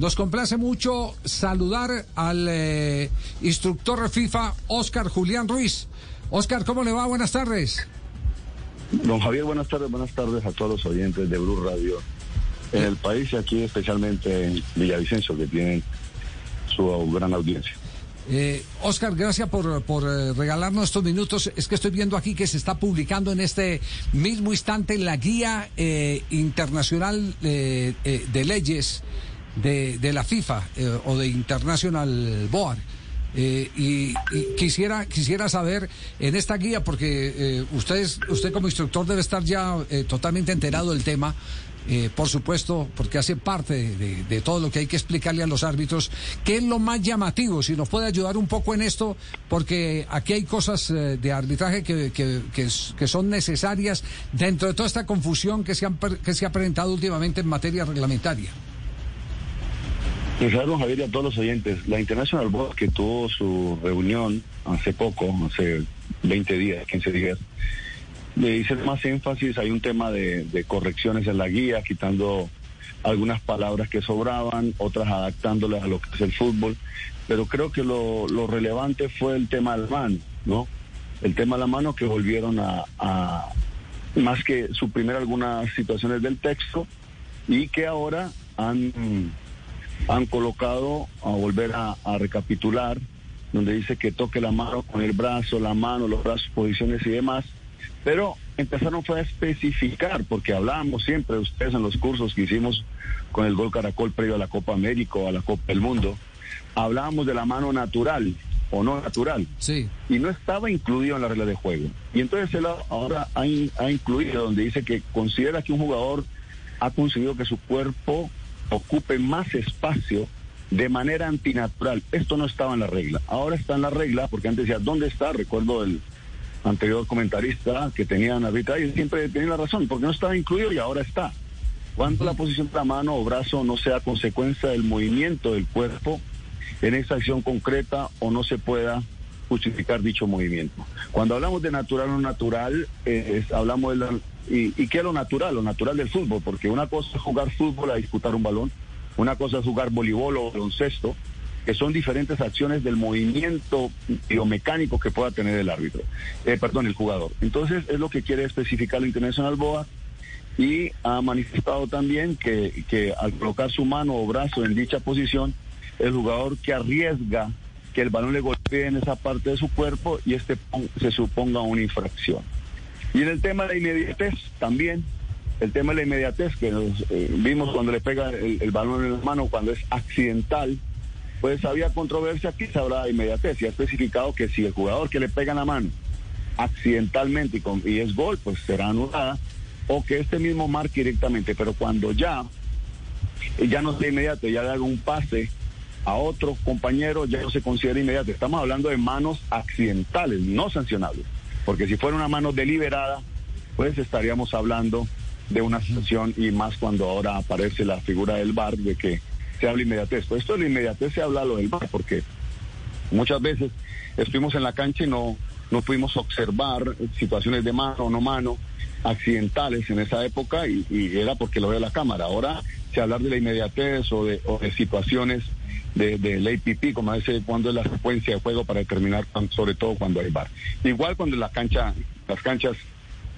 Nos complace mucho saludar al eh, instructor FIFA Oscar Julián Ruiz. Oscar, ¿cómo le va? Buenas tardes. Don Javier, buenas tardes, buenas tardes a todos los oyentes de Blue Radio en el país y aquí especialmente en Villavicencio que tienen su gran audiencia. Eh, Oscar, gracias por, por eh, regalarnos estos minutos. Es que estoy viendo aquí que se está publicando en este mismo instante la guía eh, internacional eh, eh, de leyes de, de la FIFA eh, o de International Board. Eh, y, quisiera quisiera saber en esta guía porque eh, usted como instructor debe estar ya eh, totalmente enterado del tema por supuesto, porque hace parte de, todo lo que hay que explicarle a los árbitros. ¿Qué es lo más llamativo? Si nos puede ayudar un poco en esto, porque aquí hay cosas de arbitraje que, que- que son necesarias dentro de toda esta confusión que se, han, que se ha presentado últimamente en materia reglamentaria. Don Javier y a todos los oyentes, la International Board que tuvo su reunión hace poco, hace 20 días, 15 días, le hice más énfasis, hay un tema de, correcciones en la guía, quitando algunas palabras que sobraban, otras adaptándolas a lo que es el fútbol, pero creo que lo, lo relevante fue el tema de la mano, ¿no? El tema de la mano que volvieron a, a más que suprimir algunas situaciones del texto y que ahora han han colocado a volver a, a recapitular, donde dice que toque la mano con el brazo, la mano, los brazos, posiciones y demás. Pero empezaron fue a especificar, porque hablábamos siempre, ustedes en los cursos que hicimos con el Gol Caracol previo a la Copa América o a la Copa del Mundo, hablábamos de la mano natural o no natural Sí. y no estaba incluido en la regla de juego. Y entonces él ahora ha, ha incluido donde dice que considera que un jugador ha conseguido que su cuerpo ocupe más espacio de manera antinatural. Esto no estaba en la regla. Ahora está en la regla porque antes decía, ¿dónde está? Recuerdo el anterior comentarista que tenían ahorita y siempre tenía la razón, porque no estaba incluido y ahora está. Cuando la posición de la mano o brazo no sea consecuencia del movimiento del cuerpo en esa acción concreta o no se pueda justificar dicho movimiento. Cuando hablamos de natural o natural, eh, es- hablamos de la, y, qué es lo natural, lo natural del fútbol, porque una cosa es jugar fútbol a disputar un balón, una cosa es jugar voleibol o baloncesto, que son diferentes acciones del movimiento biomecánico que pueda tener el árbitro, eh, perdón, el jugador. Entonces es lo que quiere especificar la International BOA y ha manifestado también que, que al colocar su mano o brazo en dicha posición, el jugador que arriesga que el balón le golpee en esa parte de su cuerpo y este se suponga una infracción. Y en el tema de la inmediatez también, el tema de la inmediatez que nos, eh, vimos cuando le pega el, balón en la mano cuando es accidental, pues había controversia, aquí se hablaba inmediatez y ha especificado que si el jugador que le pega la mano accidentalmente y, con- y es gol, pues será anulada, o que este mismo marque directamente, pero cuando ya, ya no sea inmediato, ya le haga un pase a otro compañero, ya no se considera inmediato. Estamos hablando de manos accidentales, no sancionables, porque si fuera una mano deliberada, pues estaríamos hablando de una sanción y más cuando ahora aparece la figura del VAR de que se habla inmediatez. Pues esto de la inmediatez se habla lo del VAR, porque Muchas veces estuvimos en la cancha y no, no pudimos observar situaciones de mano o no mano accidentales en esa época y, y era porque lo ve la cámara. Ahora se hablar de la inmediatez o de, o de situaciones de, del APP, como dice, cuando es la secuencia de juego para determinar, sobre todo cuando hay bar. Igual cuando la cancha, las canchas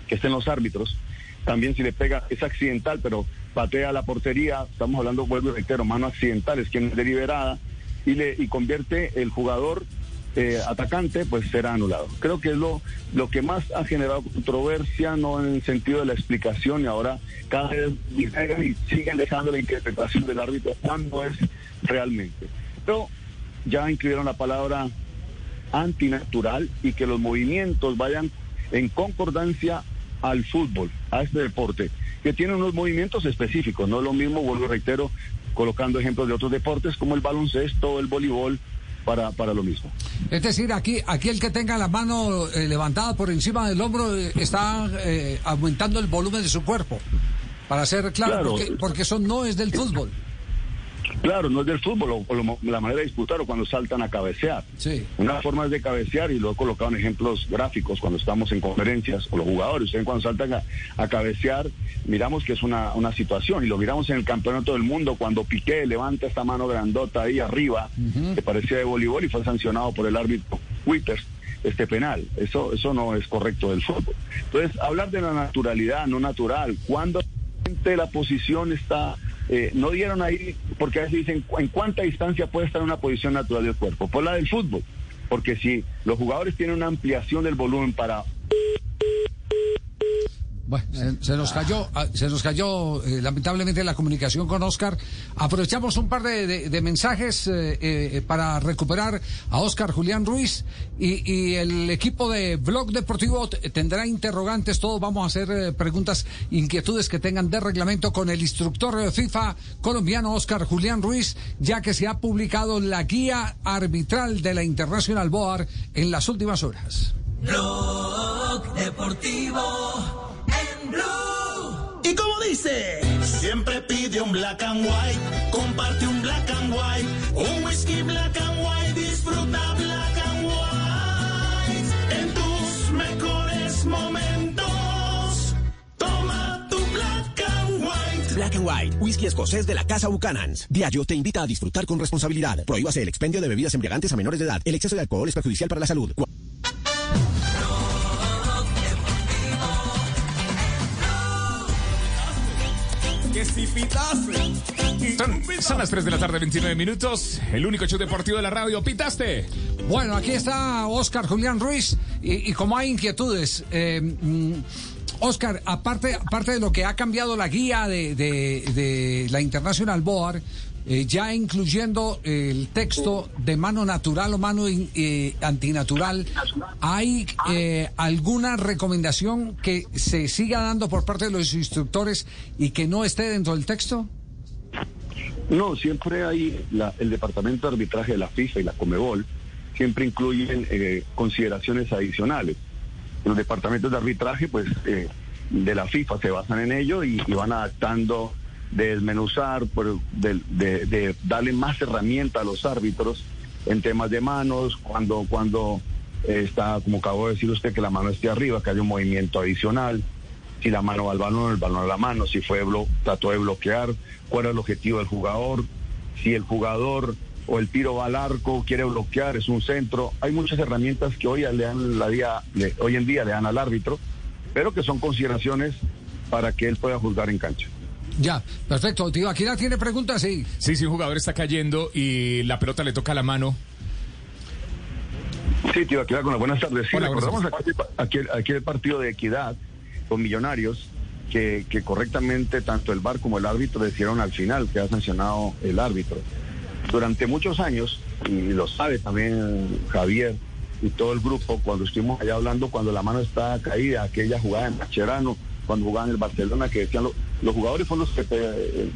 que estén los árbitros, también si le pega, es accidental, pero patea la portería, estamos hablando, vuelvo y reitero, mano accidental, es quien es deliberada, y, le, y convierte el jugador eh, atacante, pues será anulado. Creo que es lo, lo que más ha generado controversia, no en el sentido de la explicación, y ahora cada vez siguen dejando la interpretación del árbitro cuando es realmente. Pero ya incluyeron la palabra antinatural y que los movimientos vayan en concordancia al fútbol, a este deporte, que tiene unos movimientos específicos, no es lo mismo, vuelvo reitero, colocando ejemplos de otros deportes como el baloncesto, el voleibol, para, para lo mismo. Es decir, aquí, aquí el que tenga la mano eh, levantada por encima del hombro eh, está eh, aumentando el volumen de su cuerpo. Para ser claro, Claro. Porque, porque eso no es del fútbol. Claro, no es del fútbol, o, la manera de disputar o cuando saltan a cabecear. Sí. Una forma es de cabecear y lo he colocado en ejemplos gráficos cuando estamos en conferencias o los jugadores. Ustedes cuando saltan a, cabecear, miramos que es una, una, situación y lo miramos en el campeonato del mundo cuando Piqué levanta esta mano grandota ahí arriba, que parecía de voleibol y fue sancionado por el árbitro Witters este penal. Eso, eso no es correcto del fútbol. Entonces, hablar de la naturalidad, no natural, cuando la posición está, eh, no dieron ahí, porque a veces dicen, ¿en cuánta distancia puede estar una posición natural del cuerpo? Por la del fútbol. Porque si los jugadores tienen una ampliación del volumen para bueno, se, nos cayó, ah, se nos cayó eh, lamentablemente la comunicación con Oscar. Aprovechamos un par de, mensajes eh, eh, para recuperar a Oscar Julián Ruiz y, el equipo de Blog Deportivo tendrá interrogantes. Todos vamos a hacer preguntas, inquietudes que tengan de reglamento con el instructor de FIFA colombiano Oscar Julián Ruiz, ya que se ha publicado la guía arbitral de la International Board en las últimas horas. Blog Deportivo ¿Y cómo dice? Siempre pide un black and white, comparte un black and white, un whisky black and white, disfruta black and white. En tus mejores momentos, toma tu black and white. Black and White, whisky escocés de la Casa Buchanan's. Diageo te invita a disfrutar con responsabilidad. Prohíbase el expendio de bebidas embriagantes a menores de edad. El exceso de alcohol es perjudicial para la salud. Son, las 3 de la tarde, 29 minutos. El único show deportivo de la radio. ¿Pitaste? Bueno, aquí está Oscar Julián Ruiz. Y, como hay inquietudes, eh, mm, Oscar, aparte, aparte de lo que ha cambiado la guía de, de la International Board, eh, ya incluyendo el texto de mano natural o mano eh, antinatural, ¿hay eh, alguna recomendación que se siga dando por parte de los instructores y que no esté dentro del texto? No, siempre hay el departamento de arbitraje de la FIFA y la Comebol, siempre incluyen consideraciones adicionales. Los departamentos de arbitraje, pues, de la FIFA se basan en ello y van adaptando de desmenuzar, de, darle más herramienta a los árbitros en temas de manos, cuando, cuando eh, está, como acabo de decir usted, que la mano esté arriba, que haya un movimiento adicional, si la mano va al balón, el balón a la mano, si fue trató de bloquear, cuál es el objetivo del jugador, si el jugador o el tiro va al arco, quiere bloquear, es un centro. Hay muchas herramientas que hoy, le dan la día, hoy en día le dan al árbitro, pero que son consideraciones para que él pueda juzgar en cancha. Ya, perfecto. Tío, aquí la tiene preguntas, sí. Sí, sí, un jugador está cayendo y la pelota le toca la mano. Sí, tío, aquí con las buenas tardes. Sí, recordamos aquí, aquí, el partido de equidad con Millonarios, que, que correctamente tanto el VAR como el árbitro decidieron al final que ha sancionado el árbitro. Durante muchos años, y lo sabe también Javier y todo el grupo, cuando estuvimos allá hablando, cuando la mano está caída, aquella jugada en Macherano, cuando jugaban en el Barcelona, que decían los jugadores fueron los que te, eh,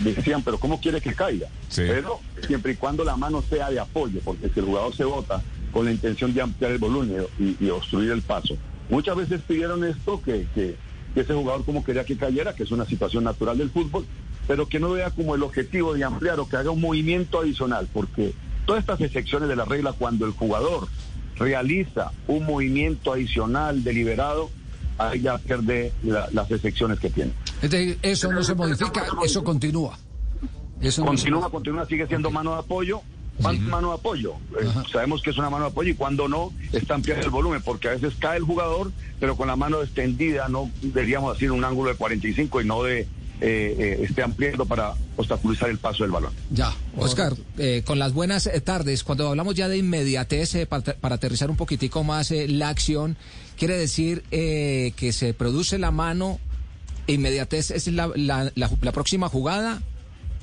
decían, pero ¿cómo quiere que caiga? Pero siempre y cuando la mano sea de apoyo, porque si el jugador se bota con la intención de ampliar el volumen y, obstruir el paso. Muchas veces pidieron esto, que, que, ese jugador como quería que cayera, que es una situación natural del fútbol, pero que no vea como el objetivo de ampliar o que haga un movimiento adicional, porque todas estas excepciones de la regla, cuando el jugador realiza un movimiento adicional deliberado, ahí ya pierde las excepciones que tiene. Eso no se modifica, eso continúa. Eso continúa, continúa, sigue siendo mano de apoyo. Mano de apoyo. Eh, sabemos que es una mano de apoyo y cuando no, está ampliando el volumen, porque a veces cae el jugador, pero con la mano extendida, no deberíamos hacer un ángulo de 45 y no de eh, eh, esté ampliando para obstaculizar el paso del balón. Ya, Oscar, con las buenas tardes, cuando hablamos ya de inmediatez, para, para, aterrizar un poquitico más la acción, Quiere decir eh, que se produce la mano, inmediatez es la, la, próxima jugada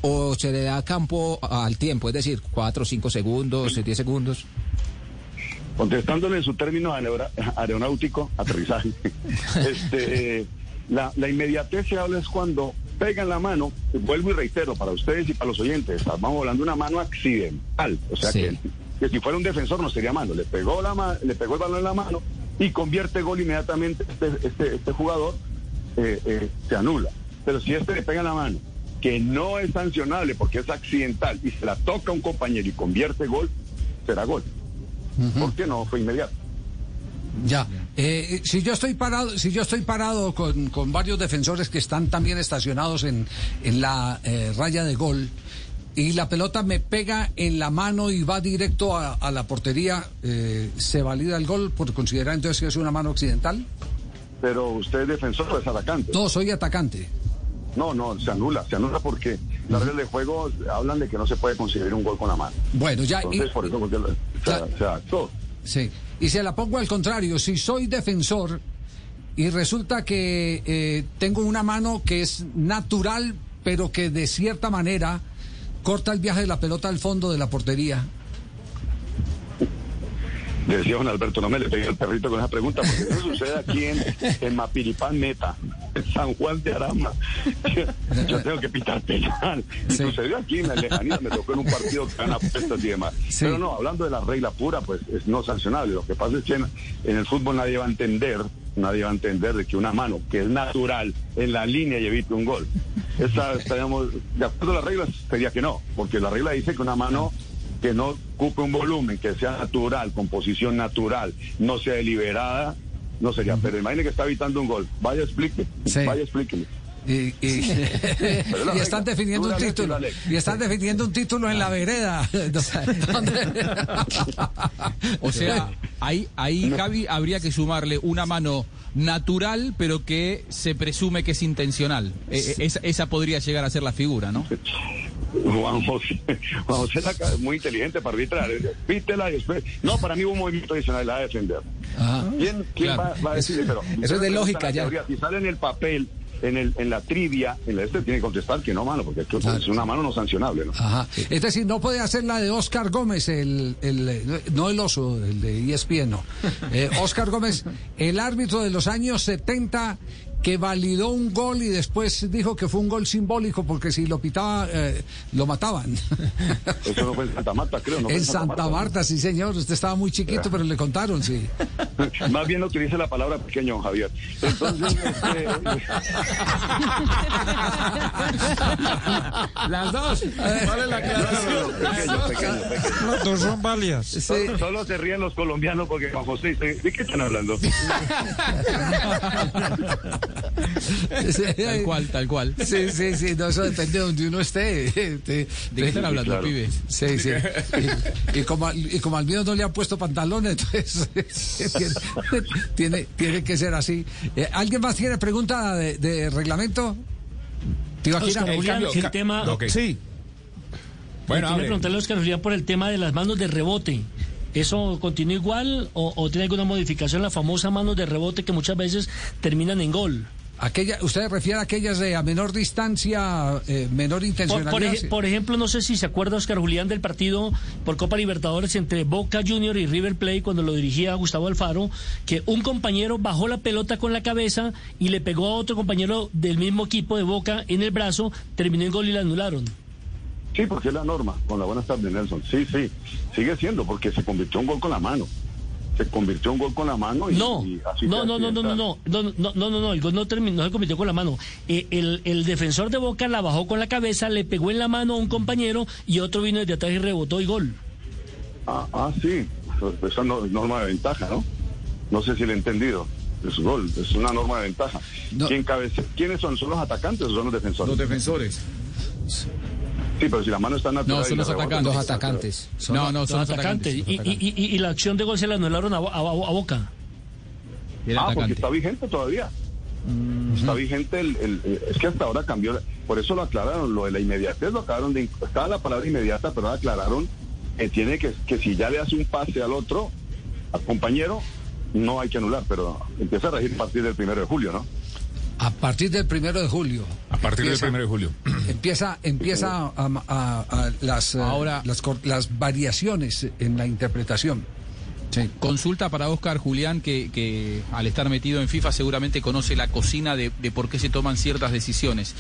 o se le da campo al tiempo, es decir, cuatro, cinco segundos, diez segundos. Contestándole en su término aeronáutico, aterrizaje, este, la, la, inmediatez se habla es cuando pegan la mano, vuelvo y reitero para ustedes y para los oyentes, vamos hablando de una mano accidental, o sea que, que, si fuera un defensor no sería mano, le pegó, la, le pegó el balón en la mano y convierte gol inmediatamente este, este, este jugador, eh, eh, se anula. Pero si este le pega en la mano, que no es sancionable porque es accidental y se la toca a un compañero y convierte gol, será gol. ¿Por qué no fue inmediato? Ya. Eh, si yo estoy parado, si yo estoy parado con, con varios defensores que están también estacionados en, en la eh, raya de gol y la pelota me pega en la mano y va directo a, a la portería, eh, ¿se valida el gol por considerar entonces que es una mano accidental? Pero usted es defensor o es atacante. No, soy atacante. No, no, se anula, se anula porque las reglas de juego hablan de que no se puede conseguir un gol con la mano. Bueno, ya. y- Entonces, por eso porque la- se, se actuó. Sí, y se la pongo al contrario, si soy defensor y resulta que eh, tengo una mano que es natural, pero que de cierta manera corta el viaje de la pelota al fondo de la portería. Decía don Alberto, no me le pegué al perrito con esa pregunta, porque eso sucede aquí en, en Mapiripán Meta, en San Juan de Arama. Yo tengo que pitar penal. Y Sí. Sucedió aquí en la lejanía, me tocó en un partido que gana apuestas y demás. Sí. Pero no, hablando de la regla pura, pues es no sancionable. Lo que pasa es que en, en el fútbol nadie va a entender, nadie va a entender de que una mano que es natural en la línea y evite un gol. Estaríamos, de acuerdo a las reglas, sería que no, porque la regla dice que una mano que no ocupe un volumen, que sea natural, con posición natural, no sea deliberada, no sería. Pero imagine que está evitando un gol. Vaya, explique. Sí. Vaya, explíqueme. Y, están definiendo un título. Y están definiendo un título en la vereda. O sea, ahí, ahí Javi, habría que sumarle una mano natural, pero que se presume que es intencional. Eh, eh, esa, esa podría llegar a ser la figura, ¿no? Juan José, Juan José es acá muy inteligente para arbitrar. Pítela y después. No, para mí hubo un movimiento adicional, la va a defender. Ajá. ¿Quién, quién Claro. va, va a decir? Pero, Eso es de lógica, ya. teoría, Si sale en el papel, en, el, en la trivia, en la este, tiene que contestar que no, mano, porque es una mano no sancionable, ¿no? Ajá. Es decir, no puede hacer la de Oscar Gómez, el, el- no el oso, el de ESPN, no. Eh, Oscar Gómez, el árbitro de los años 70 que validó un gol y después dijo que fue un gol simbólico porque si lo pitaba, eh, lo mataban. Eso no fue en Santa Marta, creo. No fue en Santa Marta, sí señor, usted estaba muy chiquito, pero le contaron, sí. Más bien utilice la palabra pequeño, Javier. Entonces, este, Las dos. Vale la aclaración. pequeño, pequeño, pequeño. Las dos son válidas. Sí. Solo, solo se ríen los colombianos porque Juan José dice, ¿de qué están hablando? Tal cual, tal cual. Sí, sí, sí, no, eso depende de donde uno esté. ¿De qué están hablando, claro. pibes? Sí, sí. Y, y como, al- y como al mío no le han puesto pantalones, entonces tiene, tiene, tiene que ser así. Eh, ¿Alguien más tiene pregunta de, de reglamento? Tibaquira. Oscar Julián, cambio, el ca- tema. Ok. Sí. Bueno, Quiero hable. preguntarle a Oscar Julián por el tema de las manos de rebote. ¿Eso continúa igual o, o tiene alguna modificación la famosa manos de rebote que muchas veces terminan en gol? Aquella, ¿Usted refiere a aquellas de a menor distancia, eh, menor Por, intencionalidad? por ejemplo, no sé si se acuerda Oscar Julián del partido por Copa Libertadores entre Boca Junior y River Plate cuando lo dirigía Gustavo Alfaro, que un compañero bajó la pelota con la cabeza y le pegó a otro compañero del mismo equipo de Boca en el brazo, terminó en gol y la anularon. Sí, porque es la norma. Con la buena tarde, Nelson. Sí, sí. Sigue siendo, porque se convirtió en gol con la mano. Se convirtió en gol con la mano y, No, y así no, no, no, no, no, no, no, no, no, no, no, el gol no terminó, no se convirtió con la mano. Eh, el, el defensor de Boca la bajó con la cabeza, le pegó en la mano a un compañero y otro vino desde atrás y rebotó y gol. Ah, ah, sí. Esa no- norma de ventaja, ¿no? No sé si le he entendido. Es gol, es una norma de ventaja. No. ¿Quién cabece- ¿Quiénes son? ¿Son los atacantes o son los defensores? Los defensores. Sí, pero si la mano está natural. No, son los atacantes. Los no. No, son los atacantes. atacantes. Y, y- y- y la acción de gol se la anularon a, Bo- a- a- a Boca. Ah, porque está vigente todavía. Está vigente el, el- el- Es que hasta ahora cambió. Por eso lo aclararon, lo de la inmediatez lo acabaron de. Estaba la palabra inmediata, pero ahora aclararon que tiene que. Que si ya le hace un pase al otro, al compañero, no hay que anular, pero empieza a regir a partir del primero de julio, ¿no? A partir del primero de julio. A partir del Empieza- primero de julio. Empieza, empieza a, a- a- las, eh, Ahora- las, cor- las variaciones en la interpretación. Sí. Consulta para Oscar Julián, que, que al estar metido en FIFA seguramente conoce la cocina de, de por qué se toman ciertas decisiones.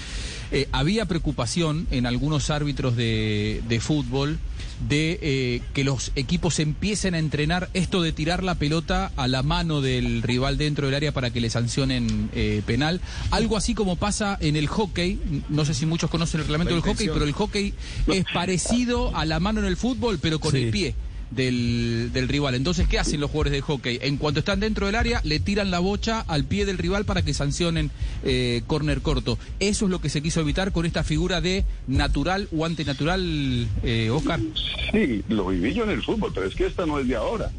Eh, había preocupación en algunos árbitros de, de fútbol de eh, que los equipos empiecen a entrenar esto de tirar la pelota a la mano del rival dentro del área para que le sancionen eh, penal. Algo así como pasa en el hockey. No sé si muchos conocen el reglamento del hockey, pero el hockey es parecido a la mano en el fútbol, pero con el pie del, del rival. Entonces, ¿qué hacen los jugadores de hockey? En cuanto están dentro del área, le tiran la bocha al pie del rival para que sancionen eh, córner corto. Eso es lo que se quiso evitar con esta figura de natural o antinatural, eh, Oscar. Sí, lo viví yo en el fútbol, pero es que esta no es de ahora.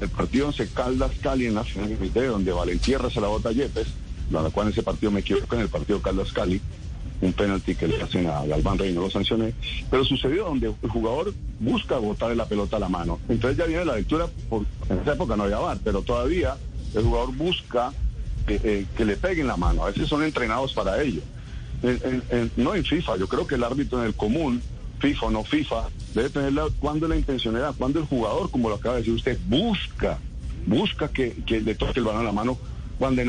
El partido once Caldas Cali en la final de donde Valentierra se la bota a Yepes, la cual en ese partido me equivoco en el partido Caldas Cali, un penalti que le hacen a Galván Rey, no lo sancioné, pero sucedió donde el jugador busca botarle la pelota a la mano. Entonces ya viene la lectura, por, en esa época no había VAR, pero todavía el jugador busca eh, eh, que le peguen la mano. A veces son entrenados para ello. No en FIFA, yo creo que el árbitro en el común, FIFA o no FIFA, debe tener la, cuando la intencionalidad, cuando el jugador, como lo acaba de decir usted, busca, busca que le toque el balón a la mano, cuando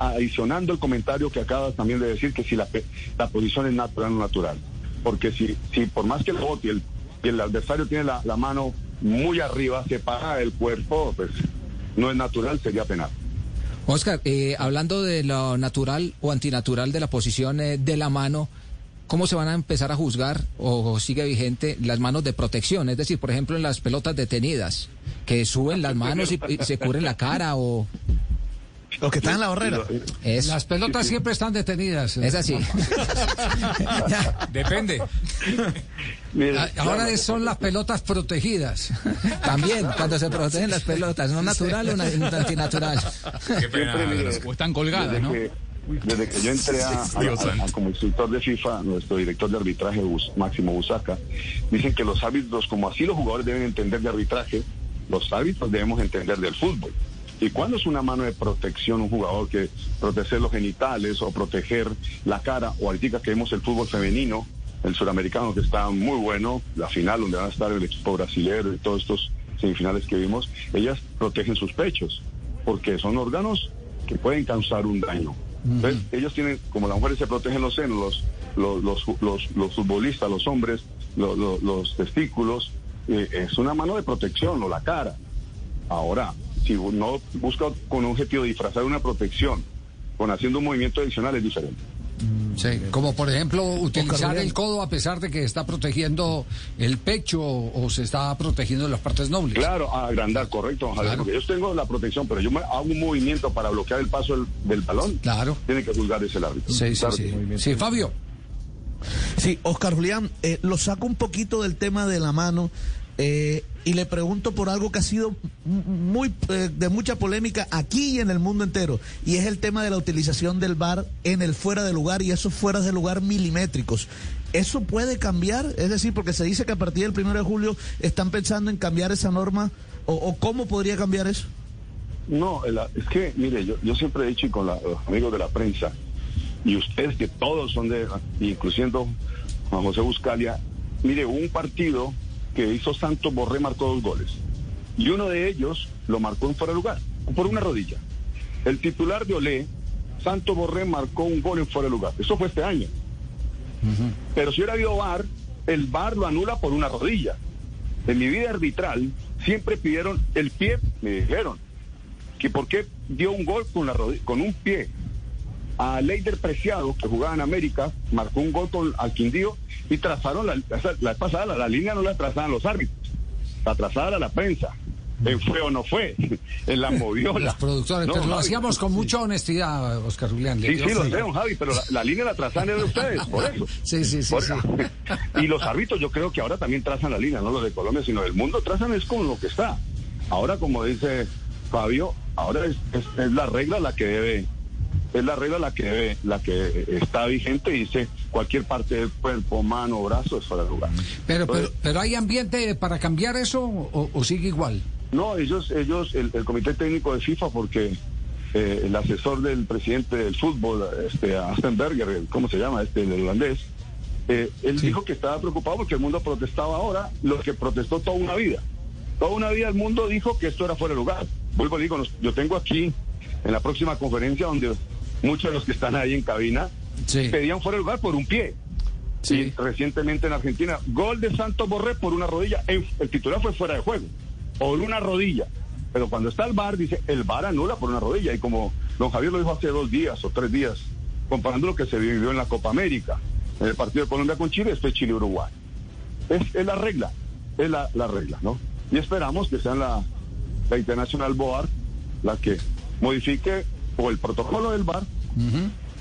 adicionando el comentario que acabas también de decir que si la, la posición es natural o natural. Porque si, si por más que el bote y el, el adversario tiene la, la mano muy arriba, separada del cuerpo, pues no es natural, sería penal. Oscar, eh, hablando de lo natural o antinatural de la posición eh, de la mano, ¿cómo se van a empezar a juzgar o sigue vigente las manos de protección? Es decir, por ejemplo, en las pelotas detenidas, que suben las manos y, y se cubren la cara o... Los que están en la barrera. Es, Las pelotas siempre están detenidas. es así. Depende. Ah, Ahora claro, son las pelotas protegidas. También, cuando se protegen las pelotas, ¿no natural o na- antinatural? Qué pena. Siempre, mire, O están colgadas, desde ¿no? que, desde que yo entré a, a- Dios a- santo. a- como instructor de FIFA, nuestro director de arbitraje, Bus- Máximo Busaca, dicen que los árbitros, como así los jugadores deben entender de arbitraje, los árbitros debemos entender del fútbol. ¿Y cuándo es una mano de protección un jugador que proteger los genitales o proteger la cara? O ahorita que vemos el fútbol femenino, el suramericano que está muy bueno, la final donde van a estar el equipo brasileño y todos estos semifinales que vimos, ellas protegen sus pechos, porque son órganos que pueden causar un daño. Entonces, ellos tienen, como las mujeres se protegen los senos, los, los, los, los- los futbolistas, los hombres, los testículos, eh, es una mano de protección, o la cara. Ahora, si no busca con un objetivo disfrazar una protección, con haciendo un movimiento adicional es diferente. Sí, como por ejemplo utilizar el codo a pesar de que está protegiendo el pecho o se está protegiendo las partes nobles. Claro, agrandar, correcto, don Javier, Claro. porque yo tengo la protección, pero yo me hago un movimiento para bloquear el paso del, del balón, Claro. tiene que juzgar ese el árbitro. Sí, sí, Claro sí. Sí, Fabio. Sí, Oscar Julián, eh, lo saco un poquito del tema de la mano eh, y le pregunto por algo que ha sido muy eh, de mucha polémica aquí y en el mundo entero, y es el tema de la utilización del VAR en el fuera de lugar y esos fueras de lugar milimétricos. ¿Eso puede cambiar? Es decir, porque se dice que a partir del primero de julio están pensando en cambiar esa norma, o, o cómo podría cambiar eso? No, es que, mire, yo, siempre he dicho y con la- los amigos de la prensa, y ustedes que todos son de, incluyendo Juan José Buscalia, mire, un partido que hizo Santos Borré marcó dos goles, y uno de ellos lo marcó en fuera de lugar, por una rodilla. El titular de Olé, Santos Borré marcó un gol en fuera de lugar. Eso fue este año. Pero si hubiera habido VAR, el VAR lo anula por una rodilla. En mi vida arbitral siempre pidieron el pie, me dijeron, que por qué dio un gol con, la rodi- con un pie. A Leider Preciado, que jugaba en América, marcó un gol con al Quindío y trazaron la, la pasada, la, la línea no la trazaban los árbitros, la trazada la prensa. En fue o no fue, en la moviola. Los productores, No, pero lo hacíamos con mucha honestidad, Oscar Julián. Sí, sí, lo sé, don Javi, pero la, la línea la trazan de ustedes, por eso. Sí, sí, sí, Por- sí. Y los árbitros yo creo que ahora también trazan la línea, no los de Colombia, sino del mundo trazan es con lo que está. Ahora, como dice Fabio, ahora es, es- es la regla la que debe, es la regla la que debe, la que está vigente y dice cualquier parte del cuerpo, mano, brazo es fuera de lugar. Pero, pero, Entonces, pero ¿hay ambiente para cambiar eso o, o sigue igual? No, ellos, ellos, el, el comité técnico de FIFA, porque eh, el asesor del presidente del fútbol, este Astenberger, ¿cómo se llama? Este, el holandés, eh, él dijo que estaba preocupado porque el mundo protestaba ahora, lo que protestó toda una vida. Toda una vida el mundo dijo que esto era fuera de lugar. Vuelvo y digo, yo tengo aquí en la próxima conferencia donde muchos de los que están ahí en cabina Sí. pedían fuera de lugar por un pie. Y recientemente en Argentina, gol de Santos Borré por una rodilla. El, el titular fue fuera de juego, por una rodilla. Pero cuando está el VAR, dice, el VAR anula por una rodilla. Y como don Javier lo dijo hace dos días o tres días, comparando lo que se vivió en la Copa América, en el partido de Colombia con Chile, después Chile-Uruguay. Es, es la regla, es la, la regla, ¿no? Y esperamos que sea la, la Internacional BOAR la que modifique o el protocolo del VAR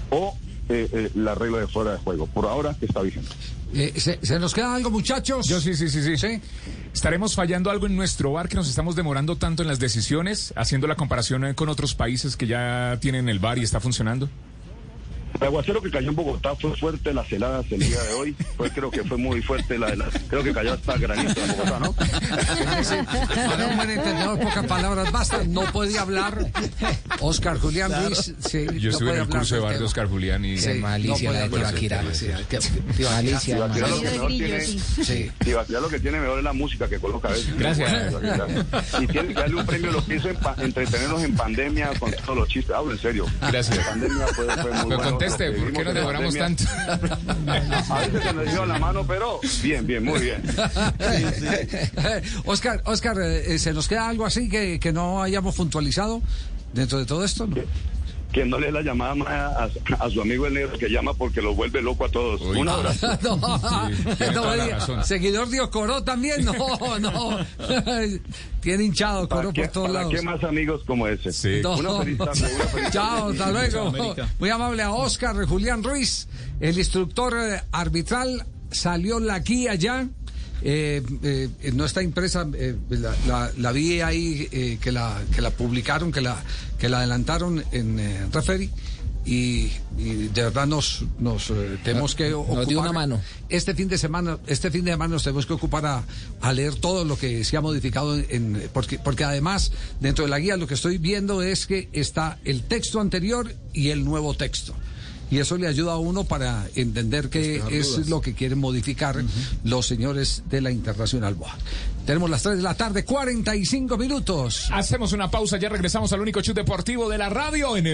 o eh, eh, la regla de fuera de juego. Por ahora que está vigente. Eh, ¿se, se nos queda algo, muchachos? Yo sí, sí, sí, sí. Sí. ¿Estaremos fallando algo en nuestro bar que nos estamos demorando tanto en las decisiones, haciendo la comparación con otros países que ya tienen el bar y está funcionando? El aguacero que cayó en Bogotá fue fuerte, las heladas el día de hoy, fue, creo que fue muy fuerte, la, la- creo que cayó hasta granito en Bogotá, ¿no? Para un buen entendedor, pocas palabras basta. No podía hablar. Oscar Julián. Sí, Yo no estuve en el curso de bar de. Oscar Julián y... Sí, malicia no la de Tibaquirá. Malicia, Tibaquirá lo que tiene, Sí. Tibaquirá lo que tiene mejor es la música que coloca a veces. Gracias. Y tiene que darle un premio a los que hizo en pa- entretenernos en pandemia con todos los chistes. Hablo en serio. Gracias. La pandemia fue, fue muy bueno. Que ¿por qué nos demoramos tanto? A veces se nos dio la mano, pero bien, bien, muy bien. Oscar, Oscar, eh, ¿se nos queda algo así que, que no hayamos puntualizado dentro de todo esto? ¿no? Que no le dé la llamada más a, a su amigo el negro que llama porque lo vuelve loco a todos. Uy. Un abrazo. No, tiene no. Seguidor de Ocoró también, no, no. Tiene hinchado ¿Para Ocoró por todos para lados. qué más amigos como ese? Sí. No. Una feliz tarde, una feliz Chao, hasta luego. Muy amable a Oscar Julián Ruiz, el instructor eh, arbitral, salió la guía ya. Eh, eh, no está impresa, eh, la, la- la vi ahí eh, que, la, que la publicaron, que la, que la adelantaron en eh, Referi. Y, y de verdad nos, nos tenemos que ocupar. dio una mano. Este fin de semana, este fin de semana nos tenemos que ocupar a, a leer todo lo que se ha modificado en, en- porque, porque además dentro de la guía lo que estoy viendo es que está el texto anterior y el nuevo texto. Y eso le ayuda a uno para entender qué es lo que quieren modificar los señores de la Internacional Boa. Tenemos las 3 de la tarde, 45 minutos. Hacemos una pausa, ya regresamos al único show deportivo de la radio en